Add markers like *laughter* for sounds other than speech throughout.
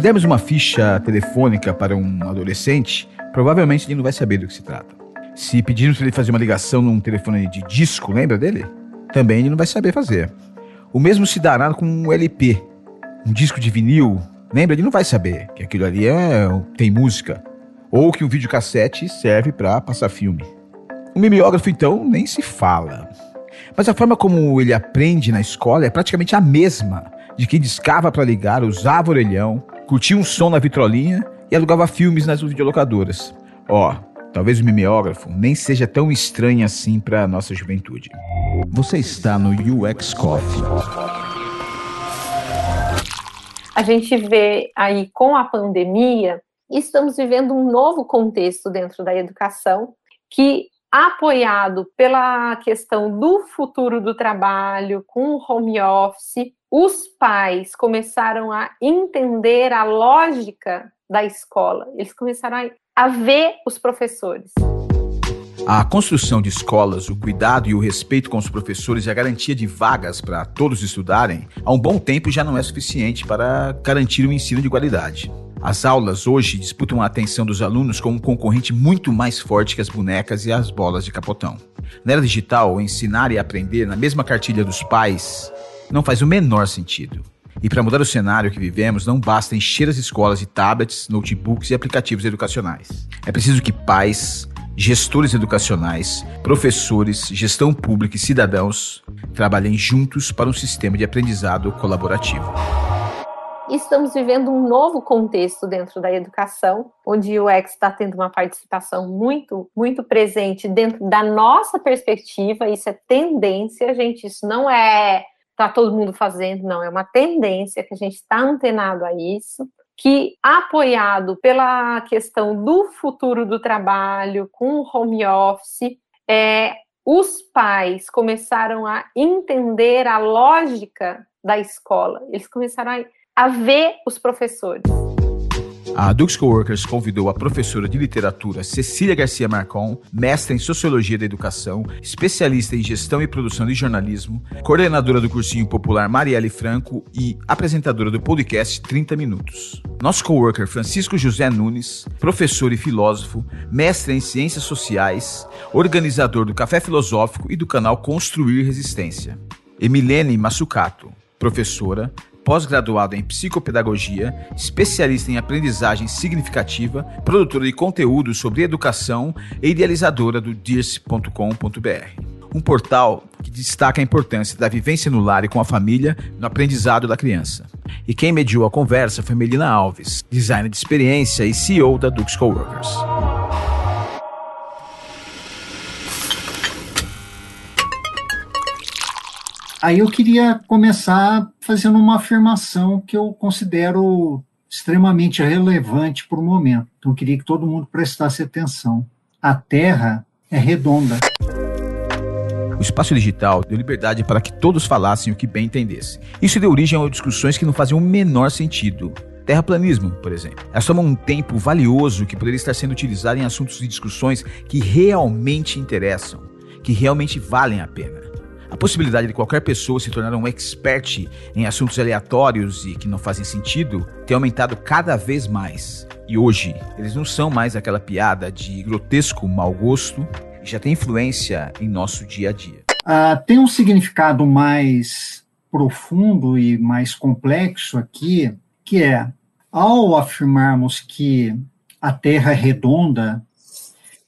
Se dermos uma ficha telefônica para um adolescente, provavelmente ele não vai saber do que se trata. Se pedirmos para ele fazer uma ligação num telefone de disco, lembra dele? Também ele não vai saber fazer. O mesmo se dará com um LP, um disco de vinil. Lembra? Ele não vai saber que aquilo ali é, tem música. Ou que um videocassete serve para passar filme. O mimeógrafo, então, nem se fala. Mas a forma como ele aprende na escola é praticamente a mesma de quem discava para ligar, usava orelhão, curtia um som na vitrolinha e alugava filmes nas videolocadoras. Ó, talvez o mimeógrafo nem seja tão estranho assim para nossa juventude. Você está no UX Coffee. A gente vê aí com a pandemia, estamos vivendo um novo contexto dentro da educação que apoiado pela questão do futuro do trabalho, com o home office, os pais começaram a entender a lógica da escola, eles começaram a, a ver os professores. A construção de escolas, o cuidado e o respeito com os professores e a garantia de vagas para todos estudarem, há um bom tempo já não é suficiente para garantir um ensino de qualidade. As aulas hoje disputam a atenção dos alunos com um concorrente muito mais forte que as bonecas e as bolas de capotão. Na era digital, ensinar e aprender na mesma cartilha dos pais não faz o menor sentido. E para mudar o cenário que vivemos, não basta encher as escolas de tablets, notebooks e aplicativos educacionais. É preciso que pais, gestores educacionais, professores, gestão pública e cidadãos trabalhem juntos para um sistema de aprendizado colaborativo estamos vivendo um novo contexto dentro da educação, onde o UX está tendo uma participação muito, muito presente dentro da nossa perspectiva. Isso é tendência, gente. Isso não é tá todo mundo fazendo, não. É uma tendência que a gente está antenado a isso. Que, apoiado pela questão do futuro do trabalho, com o home office, é, os pais começaram a entender a lógica da escola. Eles começaram a a ver os professores. A Dux Coworkers convidou a professora de literatura Cecília Garcia Marcon, mestra em Sociologia da Educação, especialista em Gestão e Produção de Jornalismo, coordenadora do cursinho popular Marielle Franco e apresentadora do podcast 30 Minutos. Nosso coworker Francisco José Nunes, professor e filósofo, mestre em Ciências Sociais, organizador do Café Filosófico e do canal Construir Resistência. Emilene Massucato, professora, pós-graduado em psicopedagogia, especialista em aprendizagem significativa, produtora de conteúdo sobre educação e idealizadora do dirce.com.br. Um portal que destaca a importância da vivência no lar e com a família no aprendizado da criança. E quem mediou a conversa foi Melina Alves, designer de experiência e CEO da Dux Coworkers. Aí eu queria começar fazendo uma afirmação que eu considero extremamente relevante para o momento. Então eu queria que todo mundo prestasse atenção. A Terra é redonda. O espaço digital deu liberdade para que todos falassem o que bem entendessem. Isso deu origem a discussões que não faziam o menor sentido. Terraplanismo, por exemplo. É só um tempo valioso que poderia estar sendo utilizado em assuntos de discussões que realmente interessam, que realmente valem a pena. Possibilidade de qualquer pessoa se tornar um expert em assuntos aleatórios e que não fazem sentido tem aumentado cada vez mais. E hoje, eles não são mais aquela piada de grotesco mau gosto e já tem influência em nosso dia a dia. Uh, tem um significado mais profundo e mais complexo aqui, que é ao afirmarmos que a Terra é redonda,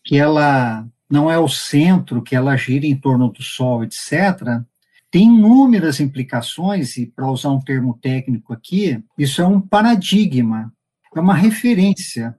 que ela não é o centro, que ela gira em torno do Sol, etc., tem inúmeras implicações, e para usar um termo técnico aqui, isso é um paradigma, é uma referência.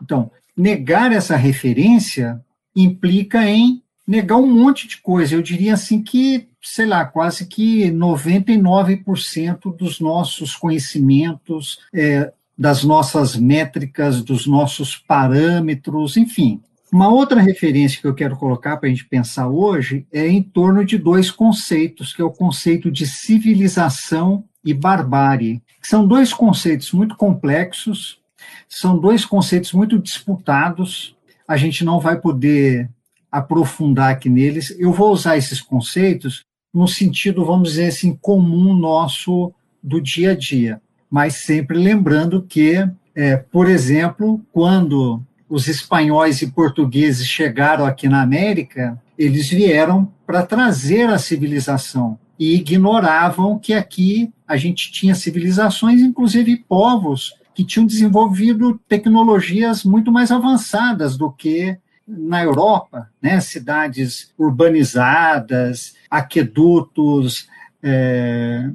Então, negar essa referência implica em negar um monte de coisa. Eu diria assim que, sei lá, quase que 99% dos nossos conhecimentos, é, das nossas métricas, dos nossos parâmetros, enfim, uma outra referência que eu quero colocar para a gente pensar hoje é em torno de dois conceitos, que é o conceito de civilização e barbárie, são dois conceitos muito complexos, são dois conceitos muito disputados, a gente não vai poder aprofundar aqui neles. Eu vou usar esses conceitos no sentido, vamos dizer assim, comum nosso do dia a dia. mas sempre lembrando que, é, por exemplo, quando os espanhóis e portugueses chegaram aqui na América, eles vieram para trazer a civilização e ignoravam que aqui a gente tinha civilizações, inclusive povos que tinham desenvolvido tecnologias muito mais avançadas do que na Europa, né? cidades urbanizadas, aquedutos, é,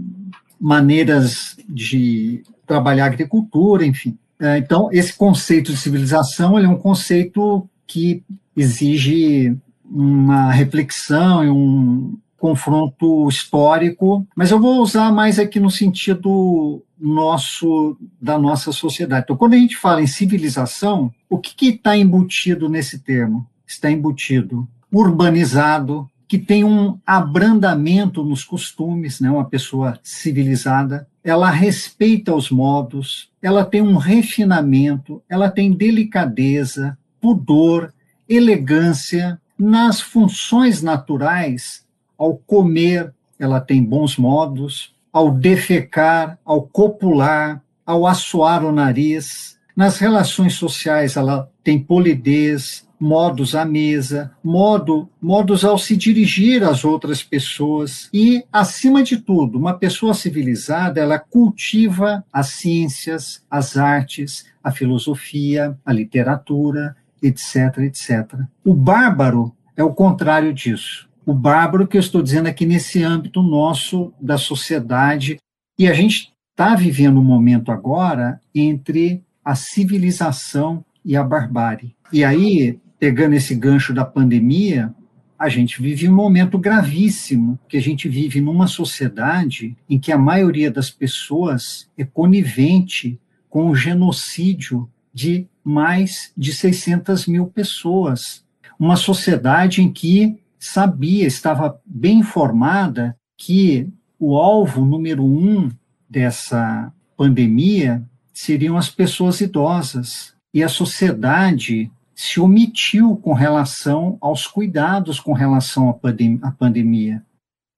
maneiras de trabalhar agricultura, enfim. É, então, esse conceito de civilização é um conceito que exige uma reflexão e um confronto histórico, mas eu vou usar mais aqui no sentido nosso da nossa sociedade. Então, quando a gente fala em civilização, o que está embutido nesse termo? Está embutido urbanizado, que tem um abrandamento nos costumes, né? Uma pessoa civilizada, ela respeita os modos, ela tem um refinamento, ela tem delicadeza, pudor, elegância nas funções naturais. Ao comer, ela tem bons modos, ao defecar, ao copular, ao assoar o nariz. Nas relações sociais, ela tem polidez, modos à mesa, modo, modos ao se dirigir às outras pessoas e, acima de tudo, uma pessoa civilizada, ela cultiva as ciências, as artes, a filosofia, a literatura, etc, etc. O bárbaro é o contrário disso. O bárbaro que eu estou dizendo aqui nesse âmbito nosso da sociedade e a gente está vivendo um momento agora entre a civilização e a barbárie. E aí pegando esse gancho da pandemia, a gente vive um momento gravíssimo, que a gente vive numa sociedade em que a maioria das pessoas é conivente com o genocídio de mais de 600 mil pessoas. Uma sociedade em que sabia, estava bem informada que o alvo número um dessa pandemia seriam as pessoas idosas. E a sociedade se omitiu com relação aos cuidados com relação à, pandem à pandemia.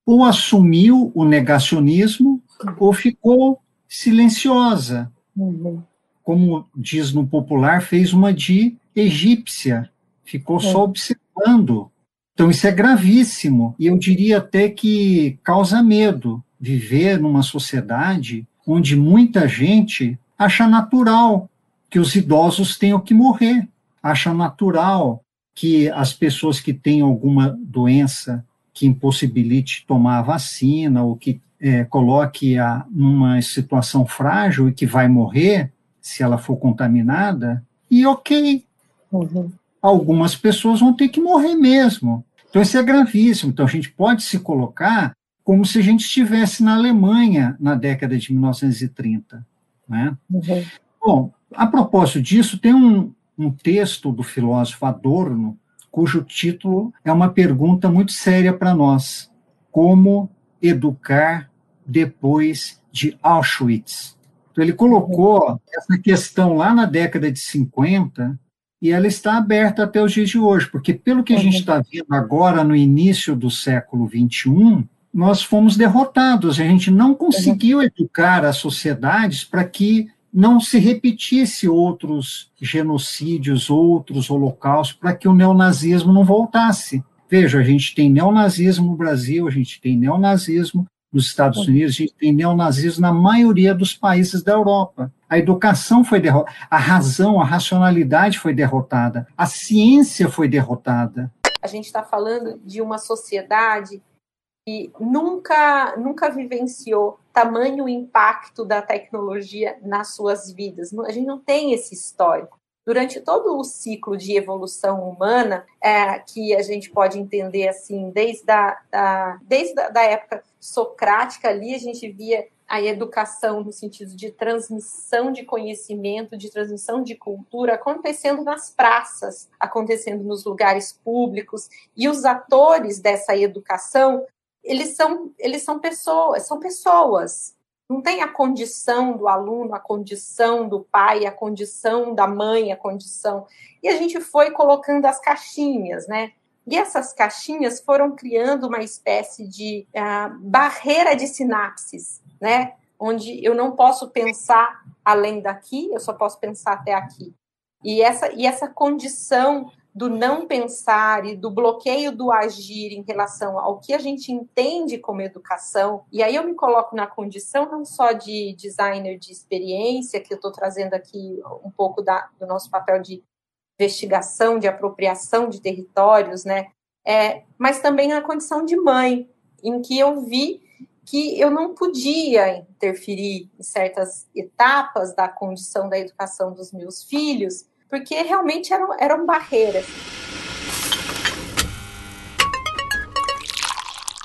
Ou assumiu o negacionismo, ou ficou silenciosa. Uhum. Como diz no popular, fez uma de egípcia, ficou é. só observando. Então, isso é gravíssimo, e eu diria até que causa medo viver numa sociedade onde muita gente acha natural que os idosos tenham que morrer acha natural que as pessoas que têm alguma doença que impossibilite tomar a vacina ou que é, coloque a numa situação frágil e que vai morrer se ela for contaminada, e ok. Uhum. Algumas pessoas vão ter que morrer mesmo. Então, isso é gravíssimo. Então, a gente pode se colocar como se a gente estivesse na Alemanha na década de 1930. Né? Uhum. Bom, a propósito disso, tem um, um texto do filósofo Adorno, cujo título é uma pergunta muito séria para nós: Como educar depois de Auschwitz? Então, ele colocou essa questão lá na década de 50 e ela está aberta até os dias de hoje, porque pelo que a gente está vendo agora no início do século 21, nós fomos derrotados, a gente não conseguiu educar as sociedades para que não se repetisse outros genocídios, outros holocaustos, para que o neonazismo não voltasse. Veja, a gente tem neonazismo no Brasil, a gente tem neonazismo nos Estados Unidos, a gente tem neonazismo na maioria dos países da Europa. A educação foi derrotada, a razão, a racionalidade foi derrotada, a ciência foi derrotada. A gente está falando de uma sociedade que nunca, nunca vivenciou tamanho impacto da tecnologia nas suas vidas. A gente não tem esse histórico. Durante todo o ciclo de evolução humana, é, que a gente pode entender assim, desde a da, desde a, da época socrática ali, a gente via a educação no sentido de transmissão de conhecimento, de transmissão de cultura acontecendo nas praças, acontecendo nos lugares públicos, e os atores dessa educação eles são, eles são pessoas, são pessoas. Não tem a condição do aluno, a condição do pai, a condição da mãe, a condição. E a gente foi colocando as caixinhas, né? E essas caixinhas foram criando uma espécie de uh, barreira de sinapses, né? onde eu não posso pensar além daqui, eu só posso pensar até aqui. E essa, e essa condição do não pensar e do bloqueio do agir em relação ao que a gente entende como educação. E aí eu me coloco na condição não só de designer de experiência, que eu estou trazendo aqui um pouco da, do nosso papel de investigação, de apropriação de territórios, né? É, mas também na condição de mãe, em que eu vi que eu não podia interferir em certas etapas da condição da educação dos meus filhos, porque realmente eram, eram barreiras.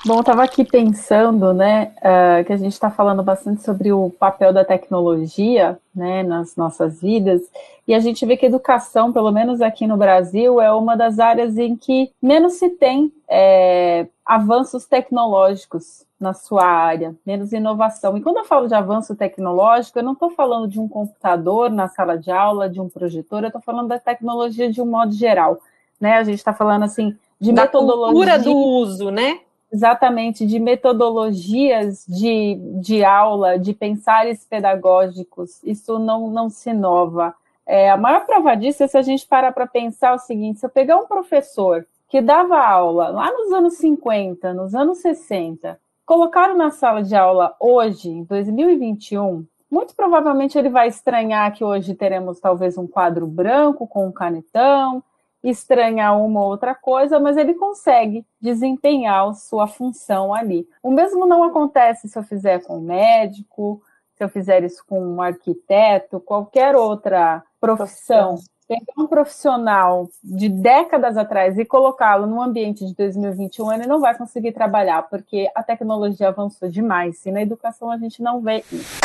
Bom, estava aqui pensando, né, uh, que a gente está falando bastante sobre o papel da tecnologia, né, nas nossas vidas, e a gente vê que educação, pelo menos aqui no Brasil, é uma das áreas em que menos se tem é, avanços tecnológicos na sua área, menos inovação. E quando eu falo de avanço tecnológico, eu não estou falando de um computador na sala de aula, de um projetor, eu estou falando da tecnologia de um modo geral. Né? A gente está falando assim de da metodologia. do uso, né? Exatamente, de metodologias de, de aula, de pensares pedagógicos. Isso não, não se inova. É, a maior prova disso é se a gente parar para pensar o seguinte: se eu pegar um professor que dava aula lá nos anos 50, nos anos 60, colocaram na sala de aula hoje, em 2021, muito provavelmente ele vai estranhar que hoje teremos talvez um quadro branco com um canetão, estranhar uma ou outra coisa, mas ele consegue desempenhar sua função ali. O mesmo não acontece se eu fizer com um médico, se eu fizer isso com um arquiteto, qualquer outra profissão pegar um profissional de décadas atrás e colocá-lo no ambiente de 2021, ele não vai conseguir trabalhar, porque a tecnologia avançou demais. E na educação a gente não vê isso.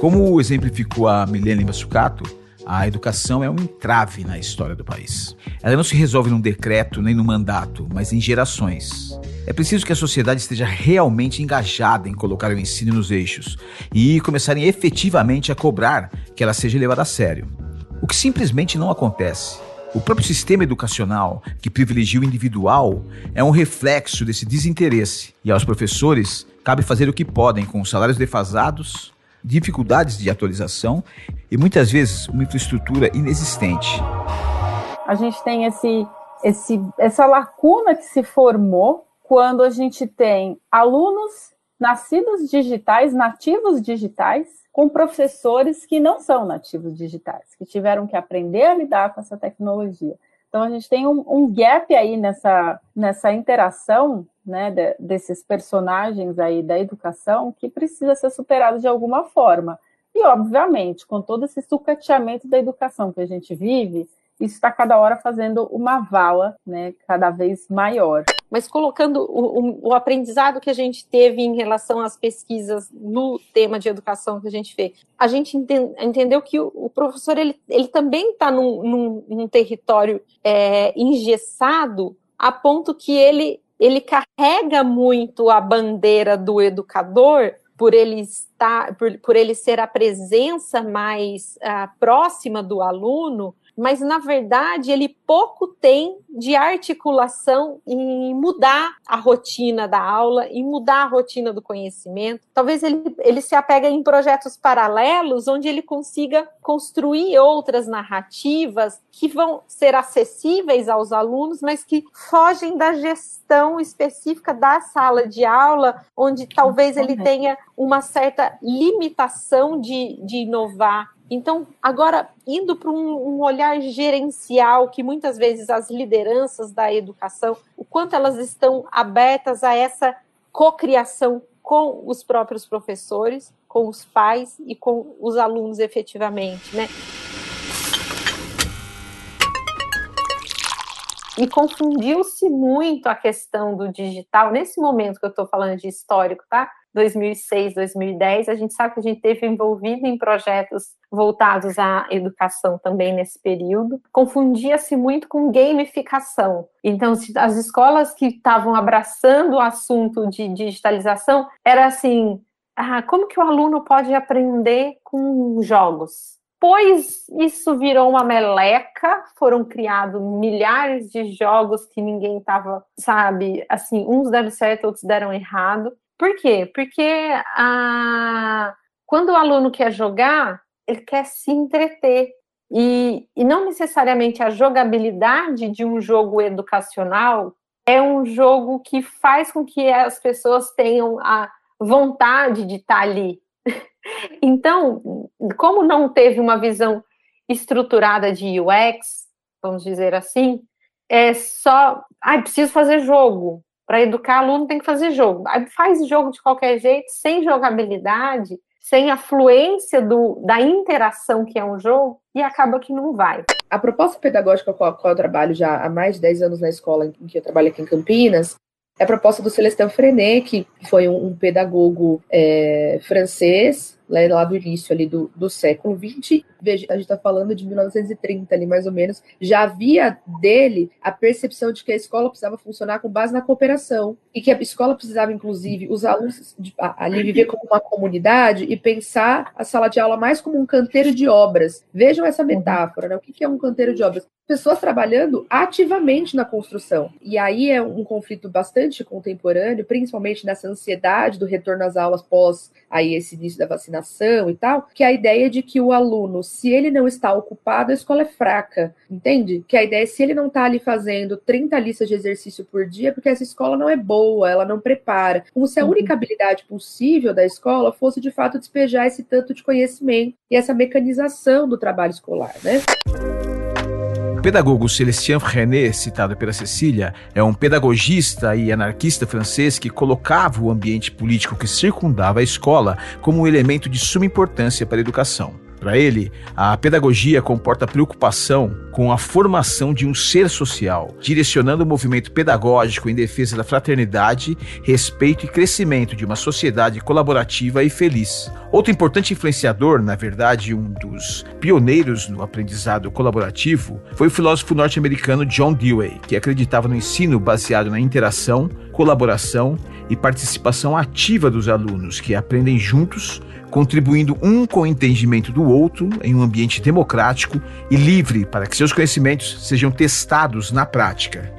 Como exemplificou a Milene Massucato, a educação é um entrave na história do país. Ela não se resolve num decreto nem num mandato, mas em gerações. É preciso que a sociedade esteja realmente engajada em colocar o ensino nos eixos e começarem efetivamente a cobrar que ela seja levada a sério o que simplesmente não acontece. O próprio sistema educacional, que privilegia o individual, é um reflexo desse desinteresse, e aos professores cabe fazer o que podem com salários defasados, dificuldades de atualização e muitas vezes uma infraestrutura inexistente. A gente tem esse, esse, essa lacuna que se formou quando a gente tem alunos nascidos digitais, nativos digitais, com professores que não são nativos digitais, que tiveram que aprender a lidar com essa tecnologia. Então a gente tem um, um gap aí nessa, nessa interação né, de, desses personagens aí da educação que precisa ser superado de alguma forma. E, obviamente, com todo esse sucateamento da educação que a gente vive, isso está cada hora fazendo uma vala né, cada vez maior. Mas colocando o, o, aprendizado que a gente teve em relação às pesquisas no tema de educação que a gente fez, a gente entendeu que o, o professor ele, ele também está num, num, num, território é, engessado a ponto que ele, ele carrega muito a bandeira do educador por ele estar, por, por ele ser a presença mais uh, próxima do aluno, mas na verdade ele pouco tem de articulação em mudar a rotina da aula, em mudar a rotina do conhecimento. Talvez ele, ele se apegue em projetos paralelos onde ele consiga construir outras narrativas que vão ser acessíveis aos alunos, mas que fogem da gestão específica da sala de aula, onde talvez ele tenha uma certa limitação de, de inovar então, agora, indo para um, um, olhar gerencial, que muitas vezes as lideranças da educação, o quanto elas estão abertas a essa cocriação com os próprios professores, com os pais e com os alunos efetivamente, né? E confundiu-se muito a questão do digital, nesse momento que eu estou falando de histórico, tá? 2006, 2010, a gente sabe que a gente teve envolvido em projetos voltados à educação também nesse período. Confundia-se muito com gamificação. Então, as escolas que estavam abraçando o assunto de digitalização era assim: ah, como que o aluno pode aprender com jogos? Depois isso virou uma meleca, foram criados milhares de jogos que ninguém estava, sabe, assim, uns deram certo, outros deram errado. Por quê? Porque a... quando o aluno quer jogar, ele quer se entreter. E, e não necessariamente a jogabilidade de um jogo educacional é um jogo que faz com que as pessoas tenham a vontade de estar ali. *laughs* Então, como não teve uma visão estruturada de UX, vamos dizer assim, é só, ah, preciso fazer jogo. Para educar aluno tem que fazer jogo. Faz jogo de qualquer jeito, sem jogabilidade, sem a fluência do, da interação que é um jogo, e acaba que não vai. A proposta pedagógica com a qual eu trabalho já há mais de 10 anos na escola em que eu trabalho aqui em Campinas, é a proposta do Celestin Frenet, que foi um, pedagogo é, francês, lá do início ali do, do século XX. Veja, a gente está falando de 1930 ali, mais ou menos. Já havia dele a percepção de que a escola precisava funcionar com base na cooperação e que a escola precisava, inclusive, os alunos de, ali viver como uma comunidade e pensar a sala de aula mais como um canteiro de obras. Vejam essa metáfora, né? O que é um canteiro de obras? pessoas trabalhando ativamente na construção. E aí é um conflito bastante contemporâneo, principalmente nessa ansiedade do retorno às aulas pós aí esse início da vacinação e tal, que é a ideia de que o aluno, se ele não está ocupado, a escola é fraca, entende? Que a ideia é se ele não está ali fazendo 30 listas de exercício por dia, porque essa escola não é boa, ela não prepara. Como se a uhum. única habilidade possível da escola fosse de fato despejar esse tanto de conhecimento e essa mecanização do trabalho escolar, né? pedagogo Celestien René, citado pela Cecília, é um pedagogista e anarquista francês que colocava o ambiente político que circundava a escola como um elemento de suma importância para a educação. Para ele, a pedagogia comporta preocupação com a formação de um ser social, direcionando o movimento pedagógico em defesa da fraternidade, respeito e crescimento de uma sociedade colaborativa e feliz. Outro importante influenciador, na verdade, um dos pioneiros no aprendizado colaborativo, foi o filósofo norte-americano John Dewey, que acreditava no ensino baseado na interação, colaboração e participação ativa dos alunos que aprendem juntos contribuindo um com o entendimento do outro em um ambiente democrático e livre para que seus conhecimentos sejam testados na prática.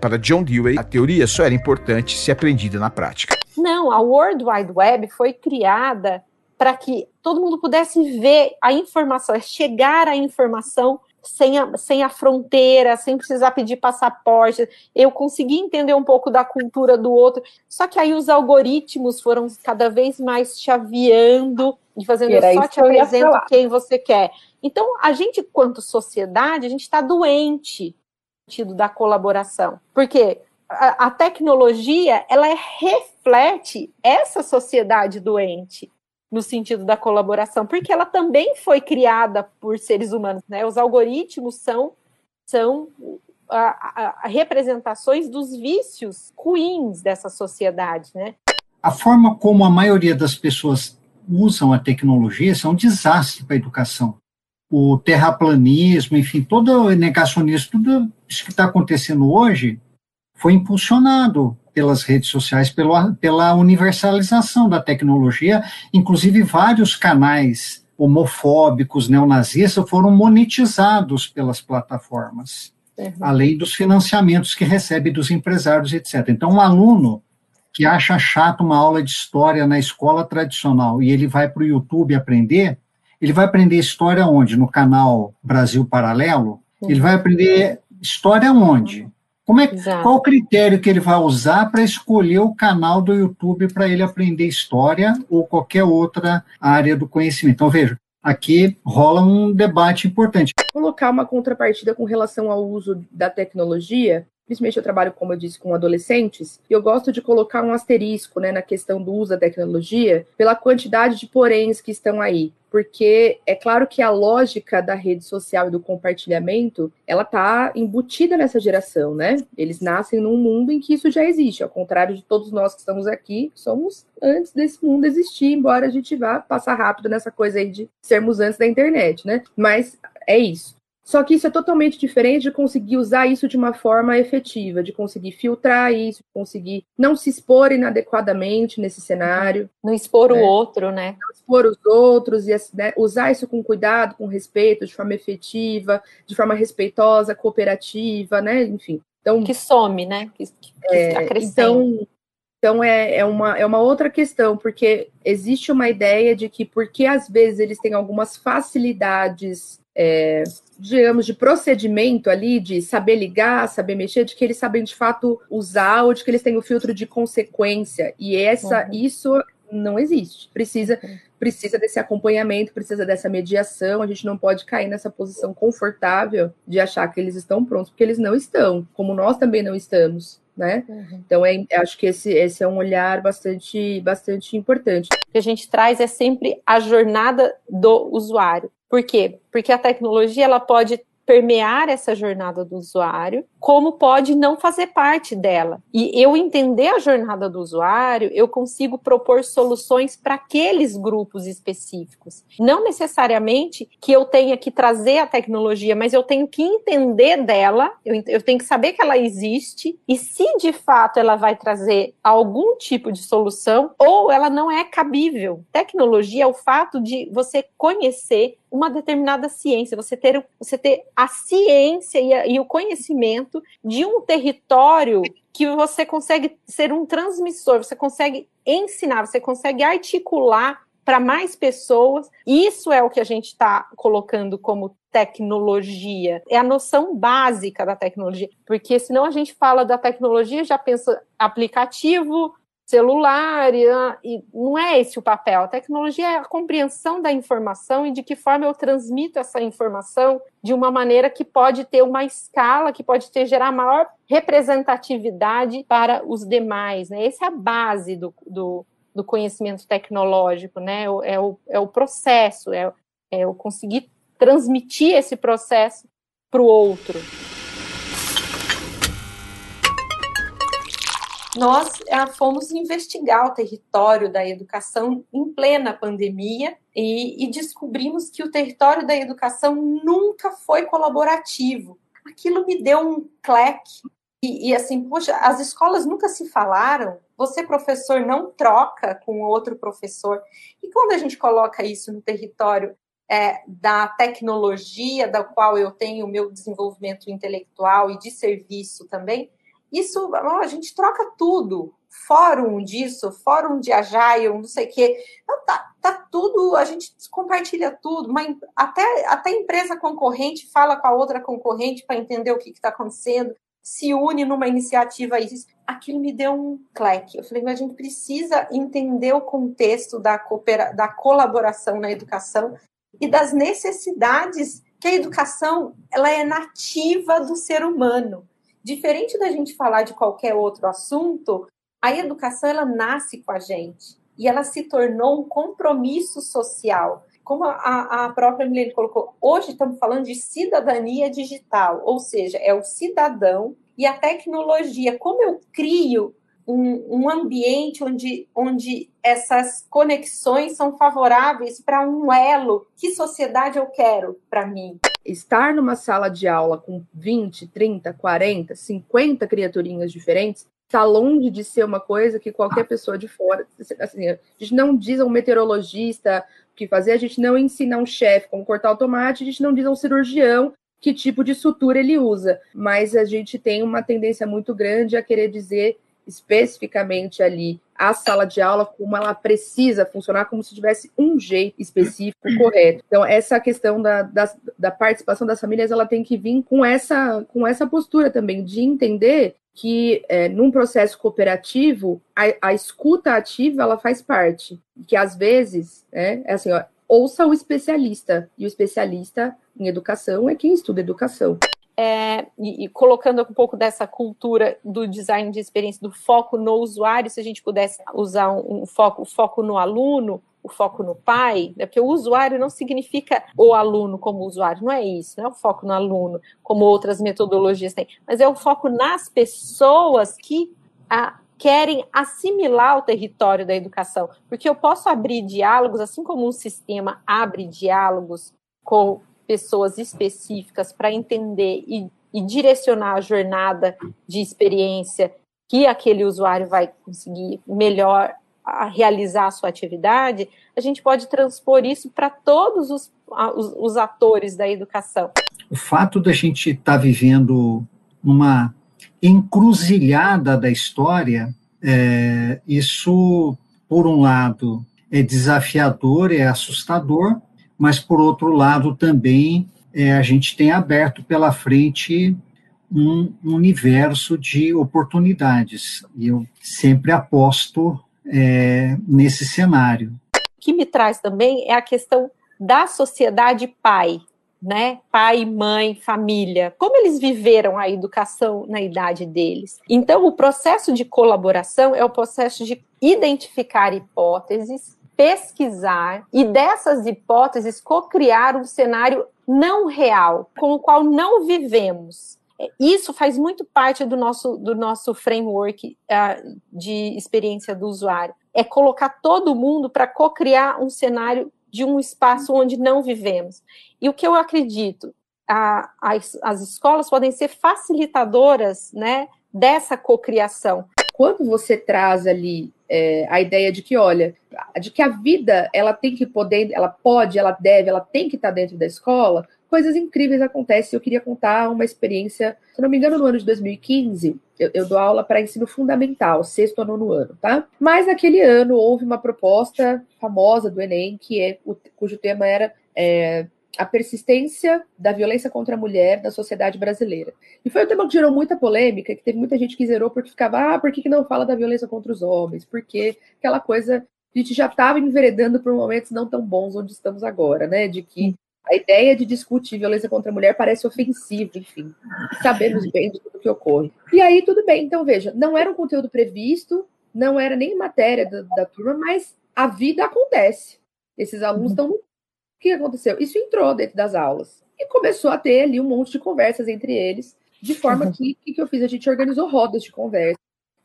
Para John Dewey, a teoria só era importante se aprendida na prática. Não, a World Wide Web foi criada para que todo mundo pudesse ver a informação, chegar à informação sem a, sem a fronteira, sem precisar pedir passaporte. Eu consegui entender um pouco da cultura do outro. Só que aí os algoritmos foram cada vez mais chaveando e fazendo eu só te apresento quem você quer. Então, a gente, quanto sociedade, a gente está doente no sentido da colaboração. Porque a, a tecnologia, ela reflete essa sociedade doente no sentido da colaboração, porque ela também foi criada por seres humanos, né? Os algoritmos são são a, a, a representações dos vícios ruins dessa sociedade, né? A forma como a maioria das pessoas usam a tecnologia é um desastre para a educação. O terraplanismo, enfim, todo o negacionismo, tudo isso que está acontecendo hoje foi impulsionado pelas redes sociais, pela, pela universalização da tecnologia, inclusive vários canais homofóbicos, neonazistas foram monetizados pelas plataformas, uhum. além dos financiamentos que recebe dos empresários, etc. Então, um aluno que acha chato uma aula de história na escola tradicional e ele vai para o YouTube aprender, ele vai aprender história onde? No canal Brasil Paralelo? Ele vai aprender história onde? Como é, qual o critério que ele vai usar para escolher o canal do YouTube para ele aprender história ou qualquer outra área do conhecimento? Então, veja, aqui rola um debate importante. Colocar uma contrapartida com relação ao uso da tecnologia, principalmente eu trabalho, como eu disse, com adolescentes, e eu gosto de colocar um asterisco né, na questão do uso da tecnologia pela quantidade de poréns que estão aí porque é claro que a lógica da rede social e do compartilhamento, ela está embutida nessa geração, né? Eles nascem num mundo em que isso já existe, ao contrário de todos nós que estamos aqui, somos antes desse mundo existir, embora a gente vá passar rápido nessa coisa aí de sermos antes da internet, né? Mas é isso. Só que isso é totalmente diferente de conseguir usar isso de uma forma efetiva, de conseguir filtrar isso, de conseguir não se expor inadequadamente nesse cenário. Não expor né? o outro, né? Não expor os outros e né, usar isso com cuidado, com respeito, de forma efetiva, de forma respeitosa, cooperativa, né? Enfim. Então, que some, né? Que, que é, então, Então é, é, uma, é uma outra questão, porque existe uma ideia de que porque às vezes eles têm algumas facilidades, é, digamos, de procedimento ali, de saber ligar, saber mexer, de que eles sabem de fato usar ou de que eles têm o filtro de consequência. E essa, uhum. isso não existe. Precisa, precisa desse acompanhamento, precisa dessa mediação. A gente não pode cair nessa posição confortável de achar que eles estão prontos, porque eles não estão, como nós também não estamos né? Uhum. Então, é, acho que esse, esse é um olhar bastante, bastante importante. O que a gente traz é sempre a jornada do usuário. Por quê? Porque a tecnologia ela pode permear essa jornada do usuário, como pode não fazer parte dela. E eu entender a jornada do usuário, eu consigo propor soluções para aqueles grupos específicos. Não necessariamente que eu tenha que trazer a tecnologia, mas eu tenho que entender dela, eu, eu tenho que saber que ela existe e se de fato ela vai trazer algum tipo de solução ou ela não é cabível. Tecnologia é o fato de você conhecer uma determinada ciência, você ter, você ter a ciência e, a, e o conhecimento de um território que você consegue ser um transmissor, você consegue ensinar, você consegue articular para mais pessoas. Isso é o que a gente está colocando como tecnologia. É a noção básica da tecnologia. Porque senão a gente fala da tecnologia, já pensa aplicativo, celular, e, ah, e, não é esse o papel. A tecnologia é a compreensão da informação e de que forma eu transmito essa informação de uma maneira que pode ter uma escala, que pode ter gerar maior representatividade para os demais. Né? Essa é a base do, do, do conhecimento tecnológico, né? É o, é o processo, é, é eu conseguir transmitir esse processo para o outro. Nós ah, fomos investigar o território da educação em plena pandemia e, e, descobrimos que o território da educação nunca foi colaborativo. Aquilo me deu um cleque. E, e assim, poxa, as escolas nunca se falaram, você, professor, não troca com outro professor. E quando a gente coloca isso no território é, da tecnologia, da qual eu tenho o meu desenvolvimento intelectual e de serviço também, isso, a gente troca tudo. Fórum disso, fórum de Agile, não sei o quê. Então, tá, tá tudo, a gente compartilha tudo. Até, até empresa concorrente fala com a outra concorrente para entender o que está acontecendo, se une numa iniciativa. Isso. Aquilo me deu um claque. Eu falei, mas a gente precisa entender o contexto da, coopera, da colaboração na educação e das necessidades que a educação ela é nativa do ser humano diferente da gente falar de qualquer outro assunto, a educação ela nasce com a gente e ela se tornou um compromisso social. Como a, a própria Milene colocou, hoje estamos falando de cidadania digital, ou seja, é o cidadão e a tecnologia. Como eu crio um, um ambiente onde, onde essas conexões são favoráveis para um elo. Que sociedade eu quero para mim? Estar numa sala de aula com 20, 30, 40, 50 criaturinhas diferentes está longe de ser uma coisa que qualquer pessoa de fora. Assim, a gente não diz a um meteorologista o que fazer, a gente não ensina um chefe como cortar o tomate, a gente não diz a um cirurgião que tipo de sutura ele usa, mas a gente tem uma tendência muito grande a querer dizer especificamente ali a sala de aula, como ela precisa funcionar, como se tivesse um jeito específico correto. Então, essa questão da, da, da, participação das famílias, ela tem que vir com essa, com essa postura também, de entender que é, num processo cooperativo, a, a, escuta ativa, ela faz parte. Que às vezes, né, é assim, ó, ouça o especialista, e o especialista em educação é quem estuda educação é, e, e, colocando um pouco dessa cultura do design de experiência, do foco no usuário, se a gente pudesse usar um, um foco, o foco no aluno, o foco no pai, né? porque o usuário não significa o aluno como usuário, não é isso, não é o foco no aluno, como outras metodologias têm, mas é o foco nas pessoas que a, querem assimilar o território da educação, porque eu posso abrir diálogos, assim como um sistema abre diálogos com pessoas específicas para entender e, e direcionar a jornada de experiência que aquele usuário vai conseguir melhor a realizar a sua atividade, a gente pode transpor isso para todos os, os, os, atores da educação. O fato da gente estar tá vivendo numa encruzilhada da história é, isso, por um lado, é desafiador, é assustador, mas, por outro lado, também é, a gente tem aberto pela frente um universo de oportunidades. E eu sempre aposto é, nesse cenário. O que me traz também é a questão da sociedade pai, né? Pai, mãe, família. Como eles viveram a educação na idade deles. Então, o processo de colaboração é o processo de identificar hipóteses, pesquisar e dessas hipóteses co-criar um cenário não real, com o qual não vivemos. É, isso faz muito parte do nosso, do nosso framework uh, de experiência do usuário. É colocar todo mundo para co-criar um cenário de um espaço onde não vivemos. E o que eu acredito, a, as, as escolas podem ser facilitadoras né, dessa cocriação. Quando você traz ali é, a ideia de que, olha, de que a vida ela tem que poder, ela pode, ela deve, ela tem que estar dentro da escola, coisas incríveis acontecem. Eu queria contar uma experiência, se não me engano, no ano de 2015, eu, eu dou aula para ensino fundamental, sexto a nono ano, tá? Mas naquele ano houve uma proposta famosa do Enem, que é, cujo tema era é, a persistência da violência contra a mulher na sociedade brasileira. E foi um tema que gerou muita polêmica, que teve muita gente que zerou porque ficava, ah, por que, que não fala da violência contra os homens? Porque aquela coisa, a gente já estava enveredando por momentos não tão bons onde estamos agora, né? De que a ideia de discutir violência contra a mulher parece ofensiva, enfim. Sabemos bem de tudo que ocorre. E aí, tudo bem. Então, veja, não era um conteúdo previsto, não era nem matéria da, da turma, mas a vida acontece. Esses alunos estão no que aconteceu? Isso entrou dentro das aulas. E começou a ter ali um monte de conversas entre eles, de forma que *laughs* o que eu fiz? A gente organizou rodas de conversa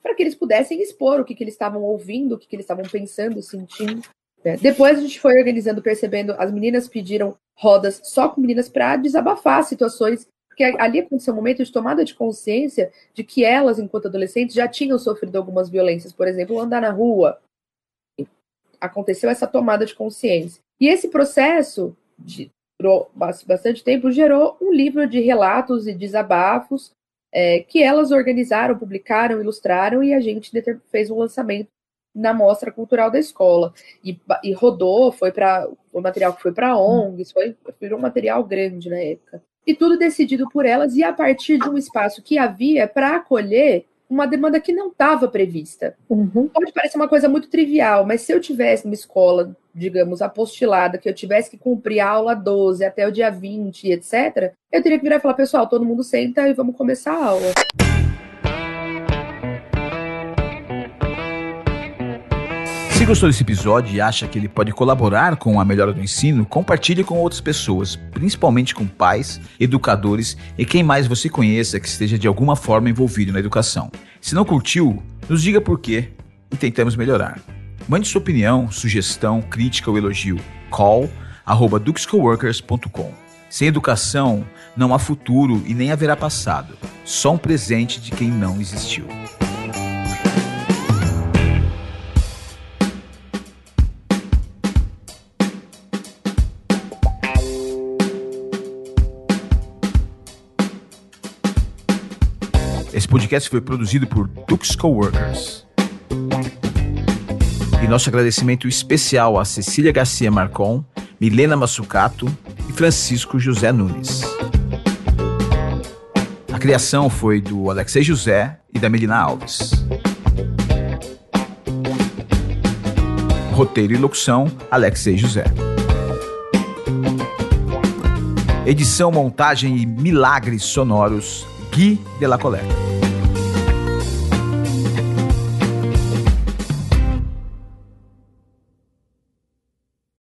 para que eles pudessem expor o que, que eles estavam ouvindo, o que, que eles estavam pensando, sentindo. Né? Depois a gente foi organizando, percebendo, as meninas pediram rodas só com meninas para desabafar situações, porque ali aconteceu um momento de tomada de consciência de que elas, enquanto adolescentes, já tinham sofrido algumas violências, por exemplo, andar na rua. Aconteceu essa tomada de consciência. E esse processo, de, durou bastante tempo, gerou um livro de relatos e desabafos é, que elas organizaram, publicaram, ilustraram e a gente fez um lançamento na mostra cultural da escola e, e rodou, foi para o material que foi para ONGs, foi virou um material grande na época. E tudo decidido por elas e a partir de um espaço que havia para acolher uma demanda que não estava prevista. Uhum. Pode parecer uma coisa muito trivial, mas se eu tivesse uma escola, digamos, apostilada, que eu tivesse que cumprir a aula 12 até o dia 20, etc., eu teria que virar e falar, pessoal, todo mundo senta e vamos começar a aula. Gostou desse episódio e acha que ele pode colaborar com a melhora do ensino, compartilhe com outras pessoas, principalmente com pais, educadores e quem mais você conheça que esteja de alguma forma envolvido na educação. Se não curtiu, nos diga por quê e tentamos melhorar. Mande sua opinião, sugestão, crítica ou elogio. call@duxcoworkers.com. Sem educação, não há futuro e nem haverá passado. Só um presente de quem não existiu. Podcast foi produzido por Dux Coworkers. E nosso agradecimento especial a Cecília Garcia Marcon, Milena Massucato e Francisco José Nunes. A criação foi do Alexei José e da Melina Alves. Roteiro e locução, Alexei José. Edição, montagem e milagres sonoros, Gui de la Coleta.